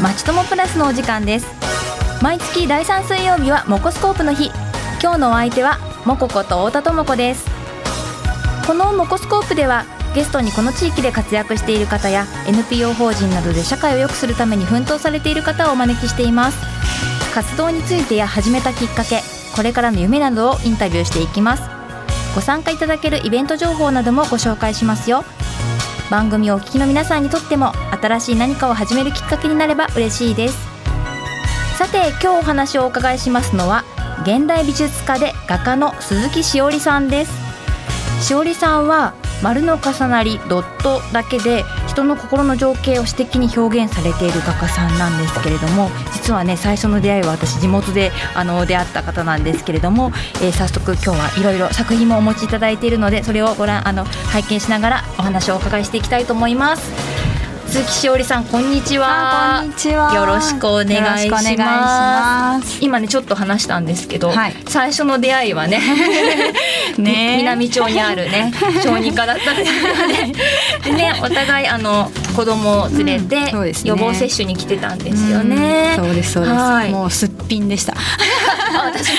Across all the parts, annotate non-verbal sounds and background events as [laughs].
まちともプラスのお時間です。毎月第3水曜日はモコスコープの日。今日のお相手はモコこと太田智子です。このモコスコープではゲストにこの地域で活躍している方や NPO 法人などで社会を良くするために奮闘されている方をお招きしています。活動についてや始めたきっかけこれからの夢などをインタビューしていきます。ご参加いただけるイベント情報などもご紹介しますよ。番組をお聞きの皆さんにとっても新しい何かを始めるきっかけになれば嬉しいです。さて今日お話をお伺いしますのは現代美術家で画家の鈴木しおりさんです。しおりさんは丸の重なりドットだけで人の心の情景を詩的に表現されている画家さんなんですけれども実はね最初の出会いは私地元であの出会った方なんですけれども、えー、早速今日はいろいろ作品もお持ちいただいているのでそれをご覧あの拝見しながらお話をお伺いしていきたいと思います。鈴木しおりさんこんにちは。こんにちは。よろしくお願いします。今ねちょっと話したんですけど、はい、最初の出会いはね [laughs] ね。南町にあるね [laughs] 小児科だったんですよね。[laughs] でねお互いあの子供を連れて、うんね、予防接種に来てたんですよね、うん、そうですそうです、もうすっぴんでした。私も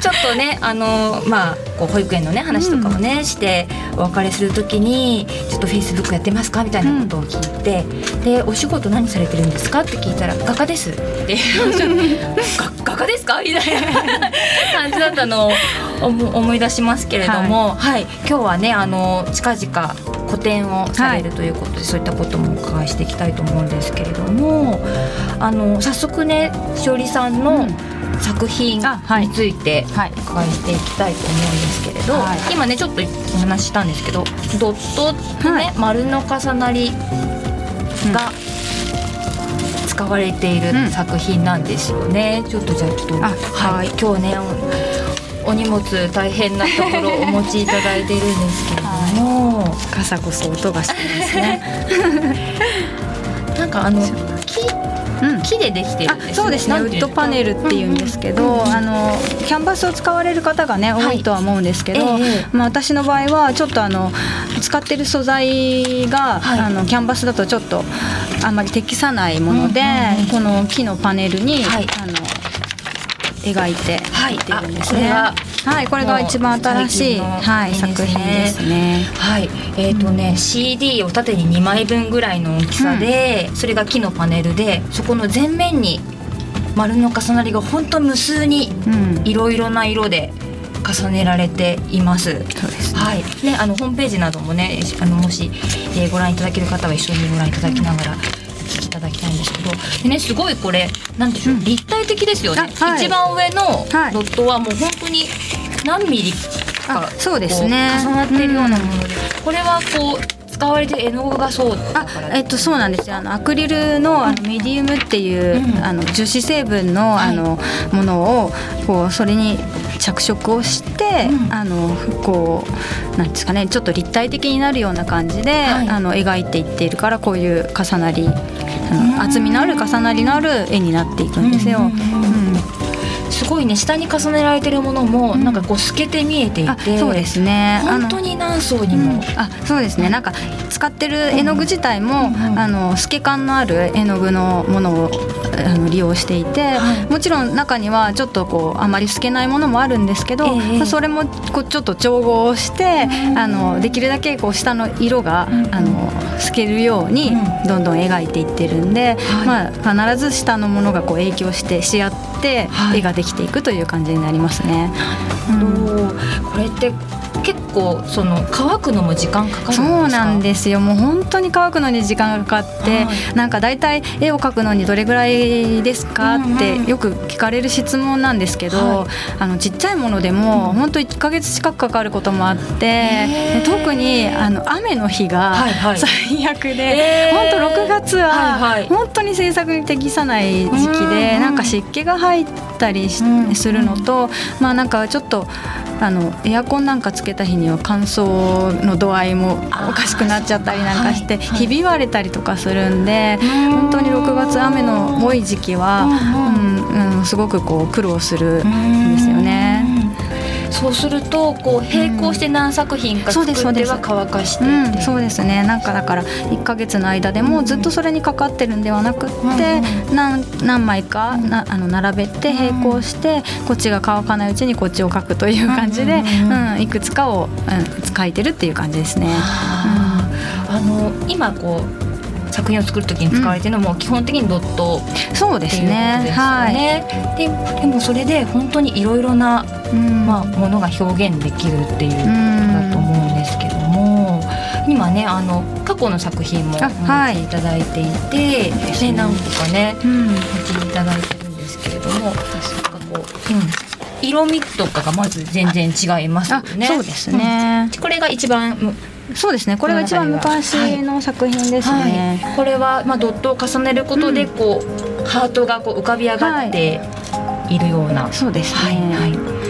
ちょっとねあのまあこう保育園のね話とかをね、うん、してお別れするときにちょっとフェイスブックやってますかみたいなことを聞いて、うん、でお仕事何されてるんですか？って聞いたら画家ですって [laughs] 画家ですか？みたいな感じだったのを思い出しますけれども、はい、はい、今日はねあの近々個展をされるということで、はい、そういったこともお伺いしていきたいと思うんですけれどもあの早速ねしおりさんの、作品についてお伺いしていきたいと思うんですけれど、はい、今ねちょっとお話ししたんですけどドットとね、はい、丸の重なりが使われている作品なんですよね、うん、ちょっとじゃあちょっとはい、今日ねお荷物大変なところお持ちいただいているんですけれども、はい、傘こそ音がしてますね。[laughs] なんかあの [laughs] 木木でできてるんです、ね、そうですね。ウッドパネルっていうんですけど、あのキャンバスを使われる方がね多いとは思うんですけど、はい、まあ、私の場合はちょっとあの使ってる素材が、はい、あのキャンバスだとちょっとあんまり適さないもので、この木のパネルに、はい、あの描いてい。ってるんですね。はい、これが一番新しい、はい、作品ですね。はい、えっ、ー、とね、うん、CD を縦に2枚分ぐらいの大きさで、うん、それが木のパネルで、そこの前面に丸の重なりが本当無数にいろいろな色で。重ねられています。そうです、ね、はい。ね、あのホームページなどもね、あのもし、えー、ご覧いただける方は一緒にご覧いただきながら。んですけどでねすごいこれなんでしょう、うん、立体的ですよね、はい、一番上のドットはもう本当に何ミリかそうですね。重なっているようなもので、うん、これはこう使われて絵の具がそうあえっとそうなんですよ。あのアクリルのあのメディウムっていう、うん、あの樹脂成分のあの、ものをこうそれに着色をして、うん、あのこうなんですかねちょっと立体的になるような感じで、はい、あの描いていっているからこういう重なり厚みのある重なりのある絵になっていくんですよ。うんすごいね下に重ねられてるものもなんかこう透けて見えていて、うん、そうですね。本当に何層にも、うん、あそうですね。なんか使ってる絵の具自体も、うん、あの透け感のある絵の具のものをあの利用していて、はい、もちろん中にはちょっとこうあまり透けないものもあるんですけど、えー、それもこうちょっと調合して、あのできるだけこう下の色が、あの透けるようにどんどん描いていってるんで、まあ、必ず下のものがこう影響してし合って絵ができていくという感じになりますね。うん、これって結構その乾くのも時間かかるそうなんですよ。もう本当に乾くのに時間がかかって、はい、なんか大体絵を描くのにどれぐらいですか？ってよく聞かれる質問なんですけど、はい、あのちっちゃいものでも本当1か月近くかかることもあって特にあの雨の日が最悪で、本当6月は本当に制作に適さない時期でなんか湿気が入ったりするのとまあなんかちょっとあのエアコンなんかつけた日には乾燥の度合いもおかしくなっちゃったりなんかして、ひび割れたりとかするんで、本当に6月雨の多い時期は、うんうん、すごくこう苦労するんですよね。そうするとこう並行して何作品か作っては乾かしてうん、そうですね。なんかだから1か月の間でもずっとそれにかかってるんではなくって、何何枚かなあの並べて並行して、こっちが乾かないうちにこっちを書くという感じで、うんいくつかを、うん、書いてるっていう感じですね。あ。の今こう作品を作る時に使われてるのも基本的にドットそうですね。はい。ででもそれで本当にいろいろな、まあものが表現できるっていうことだと思うんですけども、今ねあの過去の作品もお持ちいただいていて、はい、何個かね、お持ちいただいてるんですけれども、なんかこう、うん。色味とかがまず全然違いますよね。そうですね、これが一番そうですね。これが一番昔の作品ですね、はい。はい、これはまあドットを重ねることでこう、うん、ハートがこう浮かび上がってい。るような、はい、そうですね、はい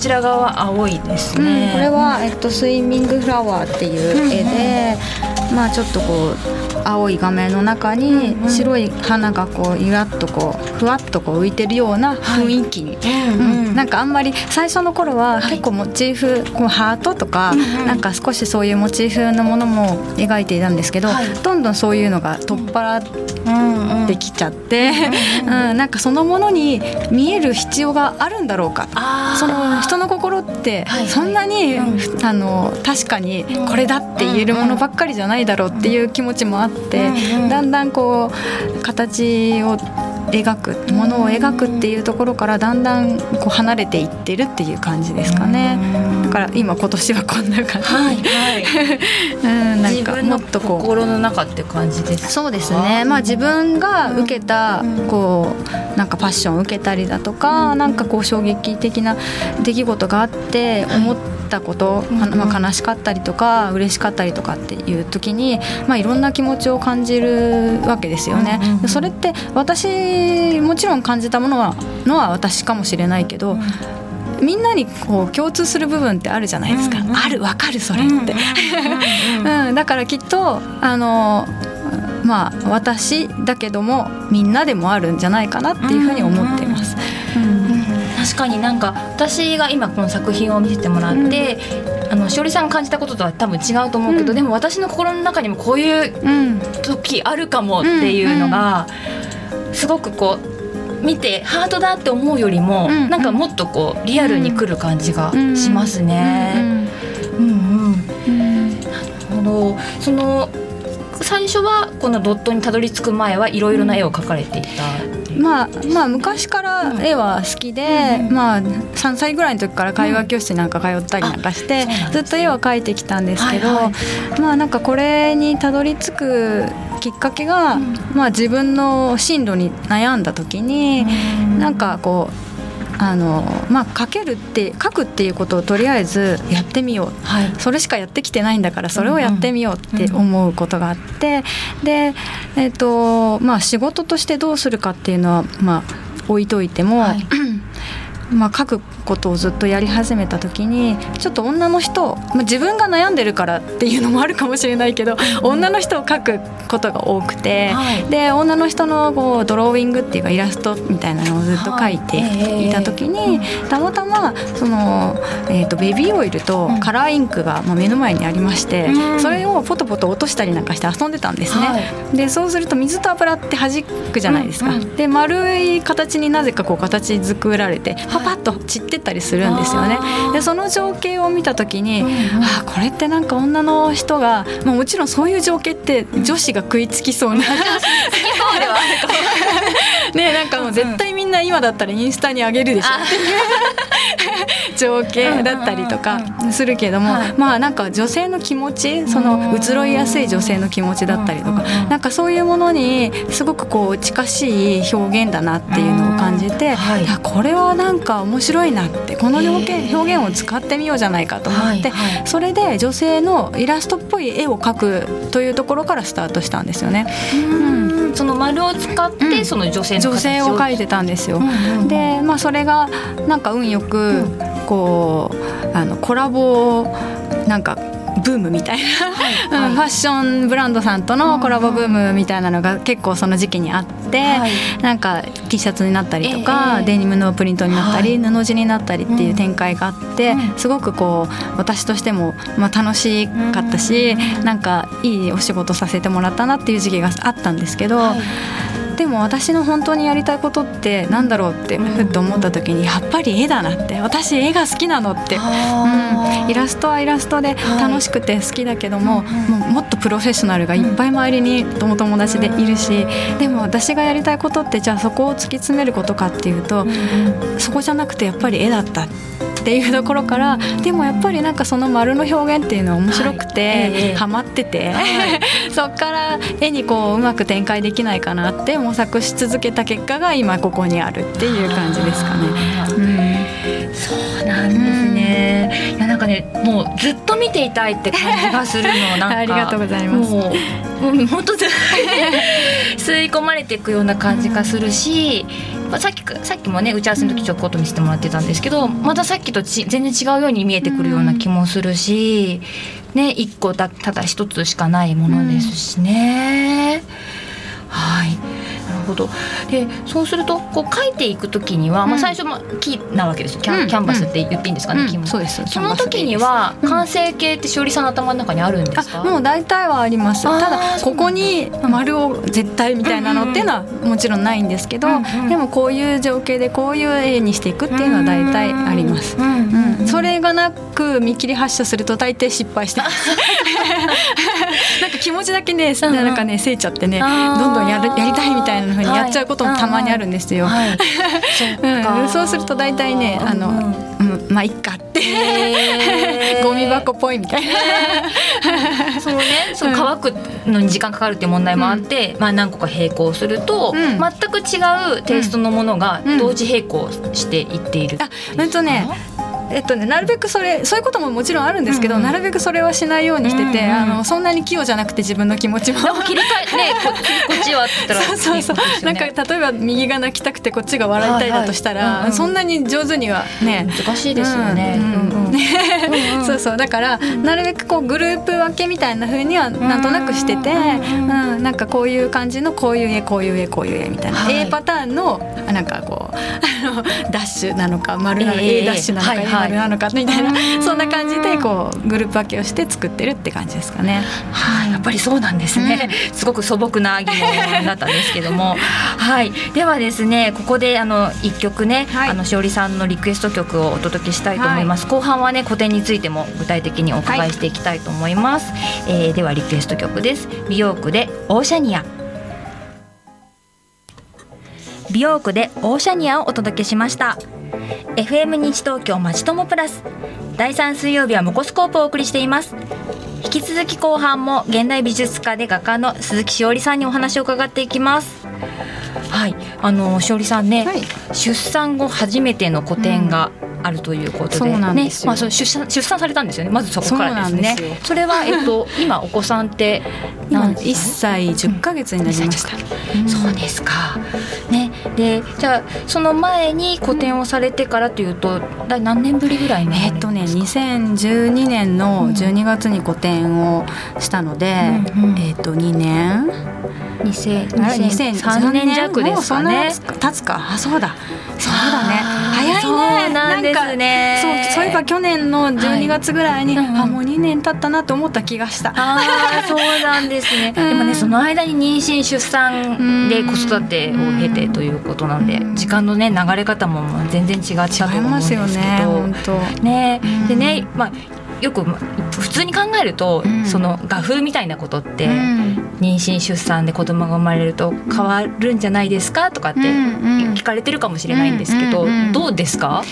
ちら側は青いですね、うん、これは、えっと、スイミングフラワーっていう絵で、うんうん、まあちょっとこう青い画面の中に白い花がこうゆらっとこうふわっとこう浮いてるような雰囲気に、うんなんかあんまり最初の頃は結構モチーフこうハートとか、なんか少しそういうモチーフのものも描いていたんですけど、どんどんそういうのが取っ払ってきちゃって、うん [laughs] なんかそのものに見える必要があるんだろうか。その人の心ってそんなに、あの確かにこれだって言えるものばっかりじゃないだろうっていう気持ちもあって、だんだんこう形を描くものを描くっていうところからだんだんこう離れていってるっていう感じですかね。だから今今年はこんな感じ。はいはい。[laughs] うん、なんかもっとこう心の中って感じですそうですね。まあ自分が受けたこうなんかパッションを受けたりだとか、なんかこう衝撃的な出来事があって思って。たこと、まあ、悲しかったりとか嬉しかったりとかっていう時に、まあ、いろんな気持ちを感じるわけですよね。それって私もちろん感じたものはのは私かもしれないけど、みんなにこう共通する部分ってあるじゃないですか、うんうん、あるわかるそれって、うん、だからきっとあのまあ私だけどもみんなでもあるんじゃないかなっていうふうに思っています。確かになんか私が今この作品を見せてもらって、うん、あのしおりさんが感じたこととは多分違うと思うけど、うん、でも私の心の中にもこういう時あるかもっていうのが、すごくこう見てハートだって思うよりも、うん、なんかもっとこうリアルにくる感じがしますね。その最初はこのドットにたどり着く前はいろいろな絵を描かれていた、まあ、まあ昔から絵は好きで、うん、まあ、3歳ぐらいの時から絵画教室になんか通ったりなんかして、うん、ずっと絵は描いてきたんですけど、はいはい、まあなんかこれにたどり着くきっかけが、うん、まあ、自分の進路に悩んだ時に、うん、なんかこうあのまあ、書けるって書くっていうことをとりあえずやってみよう、はい、それしかやってきてないんだからそれをやってみようって思うことがあって、で、えーとまあ、仕事としてどうするかっていうのは、まあ、置いといても、はい [clears throat] まあ、書くことをずっとやり始めた時にちょっと女の人、まあ、自分が悩んでるからっていうのもあるかもしれないけど、女の人を描くことが多くて、はい、で女の人のこうドローイングっていうかイラストみたいなのをずっと描いてい。た時に、はい、たまたまその、えーと、ベビーオイルとカラーインクが、まあ、目の前にありまして、うん、それをポトポト落としたりなんかして遊んでたんですね。はい、でそうすると水と油って弾くじゃないですか。うんうん、で丸い形になぜかこう形作られてパパッと散ってったりするんですよね。でその情景を見た時に、あこれってなんか女の人が、まあ、もちろんそういう情景って女子が食いつきそうな [laughs] [laughs] ねなんかもう絶対みんな今だったらインスタに上げるでしょ。っていう情景だったりとかするけども、まあなんか女性の気持ちその移ろいやすい女性の気持ちだったりとか、なんかそういうものにすごくこう近しい表現だなっていうのを感じて、はい、これはなんか面白いなってこの表現表現を使ってみようじゃないかと思って、それで女性のイラストっぽい絵を描くというところからスタートしたんですよね。うん。その丸を使ってその女性の女性を描いてたんですよ。でまあそれがなんか運よくこうあのコラボなんかブームみたいな、[laughs] うん、ファッションブランドさんとのコラボブームみたいなのが結構その時期にあって、はい、なんか T シャツになったりとか、えー、デニムのプリントになったり、はい、布地になったりっていう展開があって、うん、すごくこう私としても、まあ、楽しかったし、うん、なんかいいお仕事させてもらったなっていう時期があったんですけど。はいでも私の本当にやりたいことってなんだろうってふっと思った時にやっぱり絵だなって。私絵が好きなのって、うん、イラストはイラストで楽しくて好きだけども、もうもっとプロフェッショナルがいっぱい周りにお友達でいるしでも私がやりたいことってじゃあそこを突き詰めることかっていうと、そこじゃなくてやっぱり絵だったっていうところからでもやっぱりなんかその丸の表現っていうのは面白くて、はい。ハマってて、はい、[laughs] そっから絵にこううまく展開できないかなって模索し続けた結果が今ここにあるっていう感じですかね。うん、そうなんですね、うん、いやなんかねもうずっと見ていたいって感じがするのなんか [laughs] ありがとうございます。もう本当 [laughs] 吸い込まれていくような感じがするし、まあ、さっきさっきもね打ち合わせの時ちょっと見せてもらってたんですけどまたさっきとち全然違うように見えてくるような気もするし、ね一個だただ一つしかないものですしね。はいほどでそうするとこう書いていくときには、まあ、最初まあ木なわけですよ。キャン,、キャンバスって言っていいんですかね、木も。そうです。その時には完成形ってしおりさんの頭の中にあるんですか、もう大体はあります。ただここに丸を絶対みたいなのっていうのはもちろんないんですけど、でもこういう情景でこういう絵にしていくっていうのは大体あります、うんそれがなく見切り発車すると大抵失敗してます。[laughs] なんか気持ちだけねなんかねせいちゃってねどんどんやるやりたいみたいなふうにやっちゃうこともたまにあるんですよ。[laughs] そうすると大体ねあの、うん、まあいっかって、えー、[laughs] ゴミ箱っぽいみたいな。そのね。その乾くのに時間かかるっていう問題もあって、うん、まあ何個か並行すると、うん、全く違うテイストのものが同時並行していっている、うん、あ、うんとねえっとね、なるべくそれそういうことももちろんあるんですけど、うんうん、なるべくそれはしないようにしてて、うんうん、あのそんなに器用じゃなくて自分の気持ちも。切り替えね [laughs] ここっちはって言ったら [laughs] そうそうそう、ね、なんか例えば右が泣きたくてこっちが笑いたいだとしたら、はいはい、そんなに上手にはね難しいですよね、そうそう。だからなるべくこうグループ分けみたいなふうにはなんとなくしてて、うん、なんかこういう感じのこういう絵こういう絵こういう絵みたいな、はい、A パターンのなんかこうあのダッシュなのか丸なの、A ダッシュなのか、はい丸なのかみたいな、そんな感じでこうグループ分けをして作ってるって感じですかね。はい、やっぱりそうなんですね。すごく素朴な疑問だったんですけども、[laughs] はい、ではですね、ここであの一曲ね、はい、あのしおりさんのリクエスト曲をお届けしたいと思います。後半はね古典についても具体的にお伺いしていきたいと思います。えー、ではリクエスト曲です。美容区でオーシャニア。美容区でオーシャニアをお届けしました FM 日東京まちともプラス。第3水曜日はモコスコープをお送りしています。引き続き後半も現代美術家で画家の鈴木しおりさんにお話を伺っていきます。はいあのしおりさんね、はい、出産後初めての個展が、うん。あるということで、ね、まあ、そ出産出産されたんですよね。まずそこからですね。そそれはえっと今お子さんって何一歳十ヶ月になりました。うん、そうですか。ね、でじゃあその前に個展をされてからというと、だ何年ぶりぐらいえっとね2012年の12月に個展をしたので、うんうん、えっと2年。2003年弱ですかね。経つか？あ、そうだ。そうだね。早いね。なんですね。そう、そういえば去年の12月ぐらいに、はい、あ、もう2年経ったなと思った気がした。ああ、そうなんですね。[laughs] でもね、その間に妊娠出産で子育てを経てということなんで、時間のね流れ方も全然違ったと思うんですけど。ね、ね、でね、まあよく普通に考えると、うん、その画風みたいなことって、うん、妊娠出産で子供が生まれると変わるんじゃないですかとかって聞かれてるかもしれないんですけど、どうですか、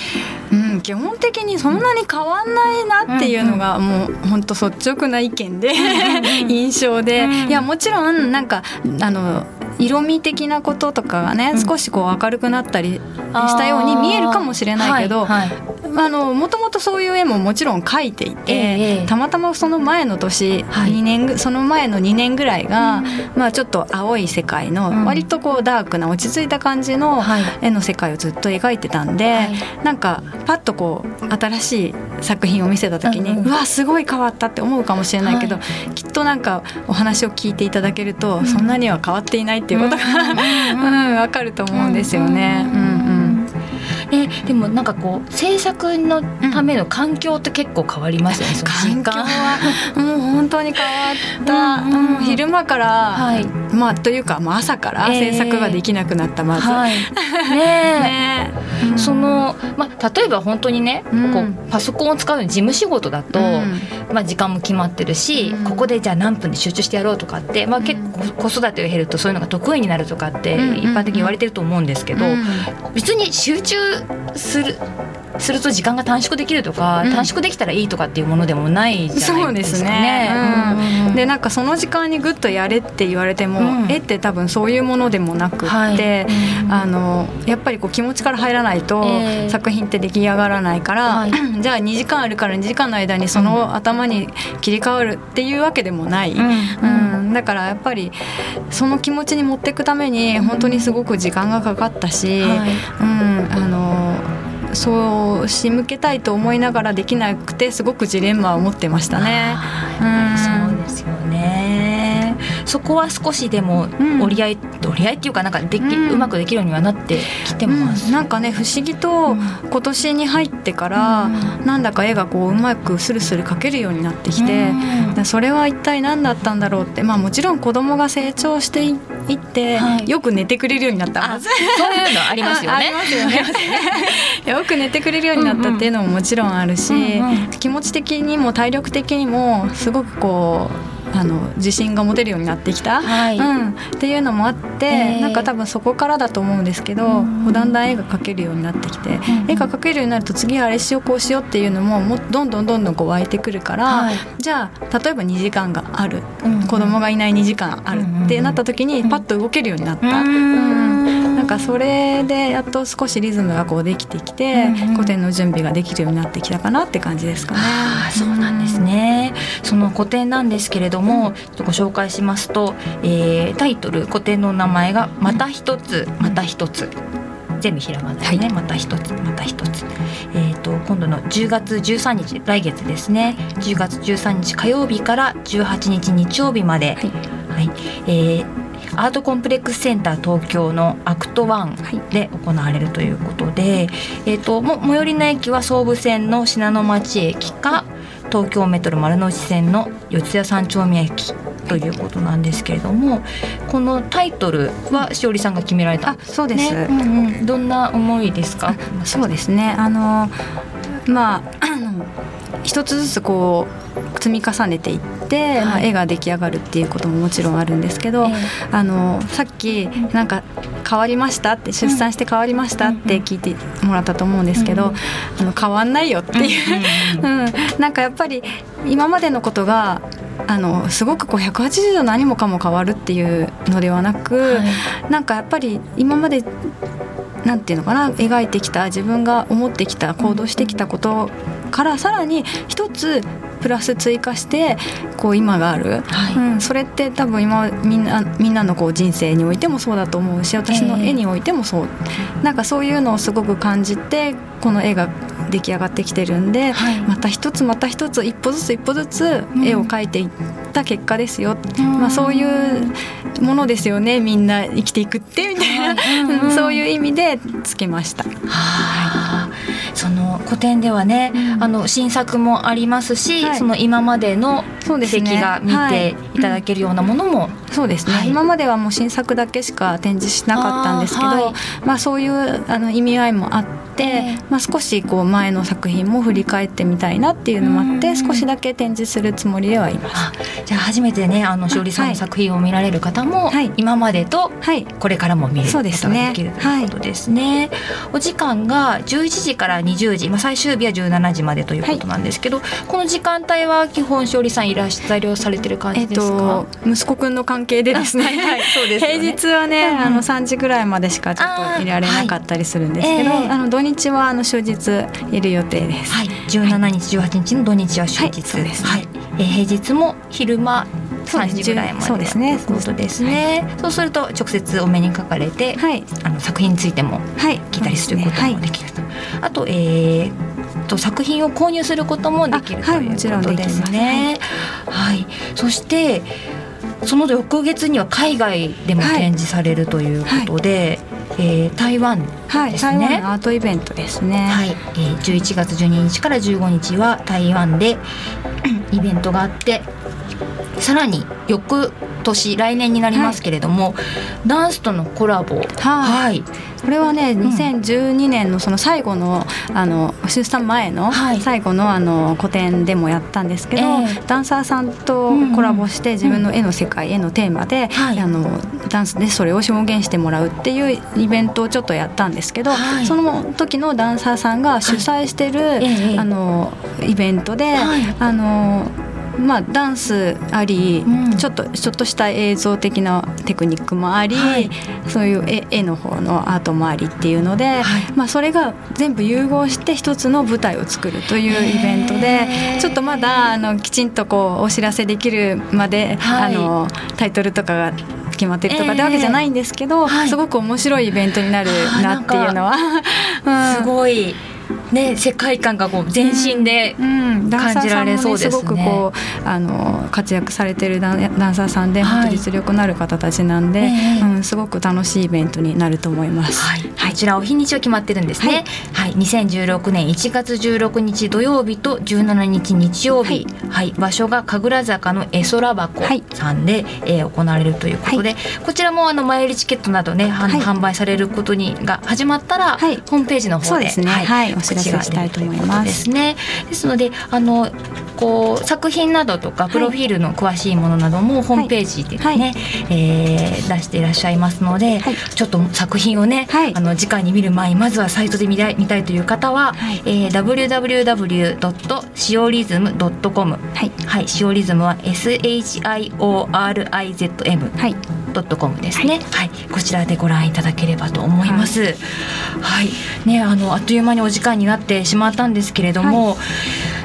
うん、基本的にそんなに変わんないなっていうのがもう本当率直な意見で [laughs] 印象で、いやもちろんなんかあの色味的なこととかがね、少しこう明るくなったりしたように見えるかもしれないけど、はいはいもともとそういう絵ももちろん描いていて、えー、たまたまその前の年、はい、2年その前の2年ぐらいが、うん、まあ、ちょっと青い世界の割とこうダークな落ち着いた感じの絵の世界をずっと描いてたんで、はい、なんかパッとこう新しい作品を見せた時に、うん、うわすごい変わったって思うかもしれないけど、はい、きっとなんかお話を聞いていただけると、うん、そんなには変わっていないっていうことが、うん、[laughs] 分かると思うんですよね。うんえでもなんかこう制作のための環境って結構変わりますよね、うん、環境はもう本当に変わった、うんうん、昼間から、はい、まあというか、まあ、朝から制作ができなくなった、まず。はい、[laughs] ねね、うん、その、まあ、例えば本当にね、こうパソコンを使うの事務仕事だと、まあ、時間も決まってるし、ここでじゃあ何分で集中してやろうとかって、まあ、結構子育てを経るとそういうのが得意になるとかって一般的に言われてると思うんですけど、別に集中する。すると時間が短縮できるとか、うん、短縮できたらいいとかっていうものでもないじゃないですかね。うん、でなんかその時間にグッとやれって言われても、うん、絵って多分そういうものでもなくって、はい、あのやっぱりこう気持ちから入らないと作品って出来上がらないから、えー、[clears throat] じゃあ2時間あるから2時間の間にその頭に切り替わるっていうわけでもない、うん。だからやっぱりその気持ちに持っていくために本当にすごく時間がかかったし、はい、うん。あのそう仕向けたいと思いながらできなくてすごくジレンマを持ってましたね。うん、そうですよねそこは少しでも折り合い、うん、折り合いっていうかなんかでき、うん、うまくできるようにはなってきてます、うん、なんかね不思議と今年に入ってから、うん、なんだか絵がこううまくスルスル描けるようになってきて、うん、それは一体何だったんだろうってまあもちろん子供が成長していって、はい、よく寝てくれるようになった。そういうのありますよね。[laughs] [laughs] よく寝てくれるようになったっていうのももちろんあるし、うんうん、気持ち的にも体力的にもすごくこうあの自信が持てるようになってきた、はい、うん、っていうのもあって、えー、なんか多分そこからだと思うんですけど、うん、だんだん絵が描けるようになってきて、うん、絵が描けるようになると次あれしようこうしようっていうのももどんどんどんどんこう湧いてくるから、はい、じゃあ例えば2時間がある、うん、子供がいない2時間あるってなった時にパッと動けるようになった。うんかそれでやっと少しリズムがこうできてきて、古典の準備ができるようになってきたかなって感じですかね。あそうなんですね。その古典なんですけれども、ご紹介しますと、えー、タイトル古典の名前がまた一つまた一つ。全部ひらがなですね、はい、また一つまた一つ、えーと、今度の10月13日来月ですね。10月13日火曜日から18日日曜日まで、はい、はい、えーアートコンプレックスセンター東京のアクト1で行われるということで、えーと、も最寄りの駅は総武線の信濃町駅か東京メトロ丸の内線の四谷三丁目駅ということなんですけれどもこのタイトルはしおりさんが決められた、ね、そうです、うんうん、どんな思いですか？そうですね。あのまあ一つずつこう積み重ねていって、はい、絵が出来上がるっていうことももちろんあるんですけど、えー、あのさっきなんか変わりましたって出産して変わりましたって聞いてもらったと思うんですけど、うん、あの変わんないよっていう、[laughs] うん、なんかやっぱり今までのことがあのすごくこう180度何もかも変わるっていうのではなく、はい、なんかやっぱり今までなんていうのかな描いてきた自分が思ってきた行動してきたことからさらに一つプラス追加してこう今がある、はい、うん、それって多分今みんなみんなのこう人生においてもそうだと思うし私の絵においてもそう、えー、なんかそういうのをすごく感じてこの絵が出来上がってきてるんで、はい、また一つまた一つ一歩ずつ一歩ずつ絵を描いていった結果ですよ、うん、まあ、そういうものですよね。みんな生きていくってみたいな、うん、[laughs] そういう意味でつけました。はい、古典ではね、うん、あの新作もありますし、はい、その今までの遺跡が見てい。ただけるようなものも、そうですね、はい、今まではもう新作だけしか展示しなかったんですけどまあ、そういうあの意味合いもあって、まあ、少しこう前の作品も振り返ってみたいなっていうのもあって少しだけ展示するつもりではいます。じゃあ初めてねあの勝利さんの作品を見られる方も、はい、今までとこれからも見ることができるということですね。お時間が11時から20時、まあ、最終日は17時までということなんですけど、この時間帯は基本勝利さんいらっしゃされてる感じですか、えっと、息子くんの関係でですねはい、はい、そうです、ね、[laughs] 平日はね、うん、あの3時ぐらいまでしかちょっといられなかったりするんですけど、あの土日日はあの終日いる予定です。はい。17日18日の土日は終日、はいです。ねはい。えー平日も昼間3そうです時ぐらいまでそうですね。ということですね、そうすると直接お目にかかれて、はい。あの作品についてもはい。聞いたりすることはい。もできると、あと,、えー、と作品を購入することもできるということですね。はい、そしてその翌月には海外でも展示されるということで、えー台湾はい、台湾のアートイベントですね。はい、えー、11月12日から15日は台湾で [clears throat] イベントがあってさらに翌年来年になりますけれども、ダンスとのコラボ。はい、これはね、2012年のその最後のあの出産前のはい。最後のあの個展でもやったんですけど、ええ。ダンサーさんとコラボして自分の絵の世界、絵のテーマで、はい。あのダンスでそれを表現してもらうっていうイベントをちょっとやったんですけど、はい。その時のダンサーさんが主催してる、ええあのイベントで、はい。あのまあ、ダンスあり、うん。ちょっとちょっとした映像的なテクニックもあり、はい。そういう絵絵の方のアートもありっていうので、はい。まあ、それが全部融合して一つの舞台を作るというイベントへでーちょっとまだあのきちんとこうお知らせできるまで、はい。あのタイトルとかが決まってるとかってわけじゃないんですけど、はいすごく面白いイベントになるなっていうのは。すごいね世界観がこう全身で、感じられね、そうですね。すごくこうあの活躍されてるダンダンサーさんで、はい。本当実力のある方たちなんで、ええ。うん、すごく楽しいイベントになると思います。はい、こちらお日にちは決まってるんですね。はい、2016年1月16日土曜日と17日日曜日、はい、場所が神楽坂の絵空箱さんで、えー行われるということで、こちらもあの前売りチケットなどね、ははい。販売されることにが始まったら、はい。ホームページの方で。そうですね。はい。お知らせ告したいと思います。ですね。ですのであのこう作品などとかプロフィールの詳しいものなどもホームページでね、はい。えー出していらっしゃいますので、はい。ちょっと作品をね、はい。あの直に見る前にまずはサイトで見たい見たいという方は、はい。えー www.siorism.com はい。はい、シオリズムは SHIORIZM はい。ドットコムですね、はい。こちらでご覧いただければと思います。はい、ね、あのあっという間にお時間になってしまったんですけれども。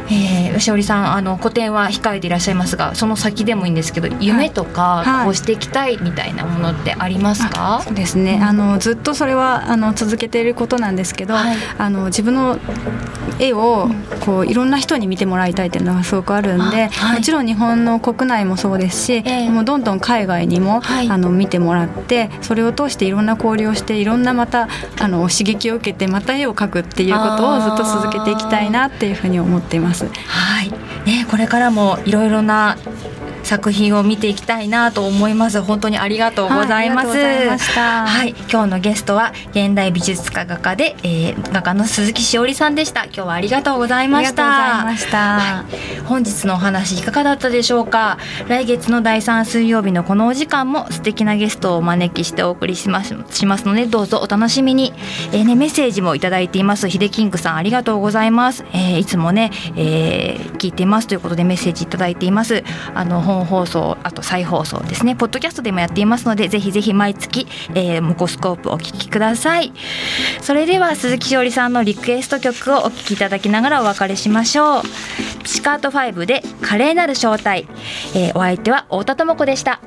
えー、しおりさんあの個展は控えていらっしゃいますがその先でもいいんですけど夢とか、はい。こうしていきたいみたいなものってありますか、そうですね、あのずっとそれはあの続けていることなんですけど、はい。あの自分の絵をこういろんな人に見てもらいたいっていうのがすごくあるんで、もちろん日本の国内もそうですし、ええ。もうどんどん海外にも、はい。あの見てもらってそれを通していろんな交流をしていろんなまたあの刺激を受けてまた絵を描くっていうことをずっと続けていきたいなっていうふうに思っています。ます。はい、ね、これからもいろいろな作品を見ていきたいなと思います。本当にありがとうございます。はいありがとうございましたはい、今日のゲストは現代美術家画家で、えー、画家の鈴木しおりさんでした。今日はありがとうございました。ありがとうございました。はい本日のお話いかがだったでしょうか来月の第3水曜日のこのお時間も素敵なゲストをお招きしてお送りしますしますのでどうぞお楽しみに、えーね、メッセージもいただいていますひでキングさんありがとうございます、えーいつもね、えー聞いていますということでメッセージいただいていますあの本放送あと再放送ですね。ポッドキャストでもやっていますのでぜひぜひ毎月、えー、モコスコープお聞きください。それでは鈴木しおりさんのリクエスト曲をお聞きいただきながらお別れしましょう。ピシカート5で華麗なる正体、えーお相手は太田智子でした。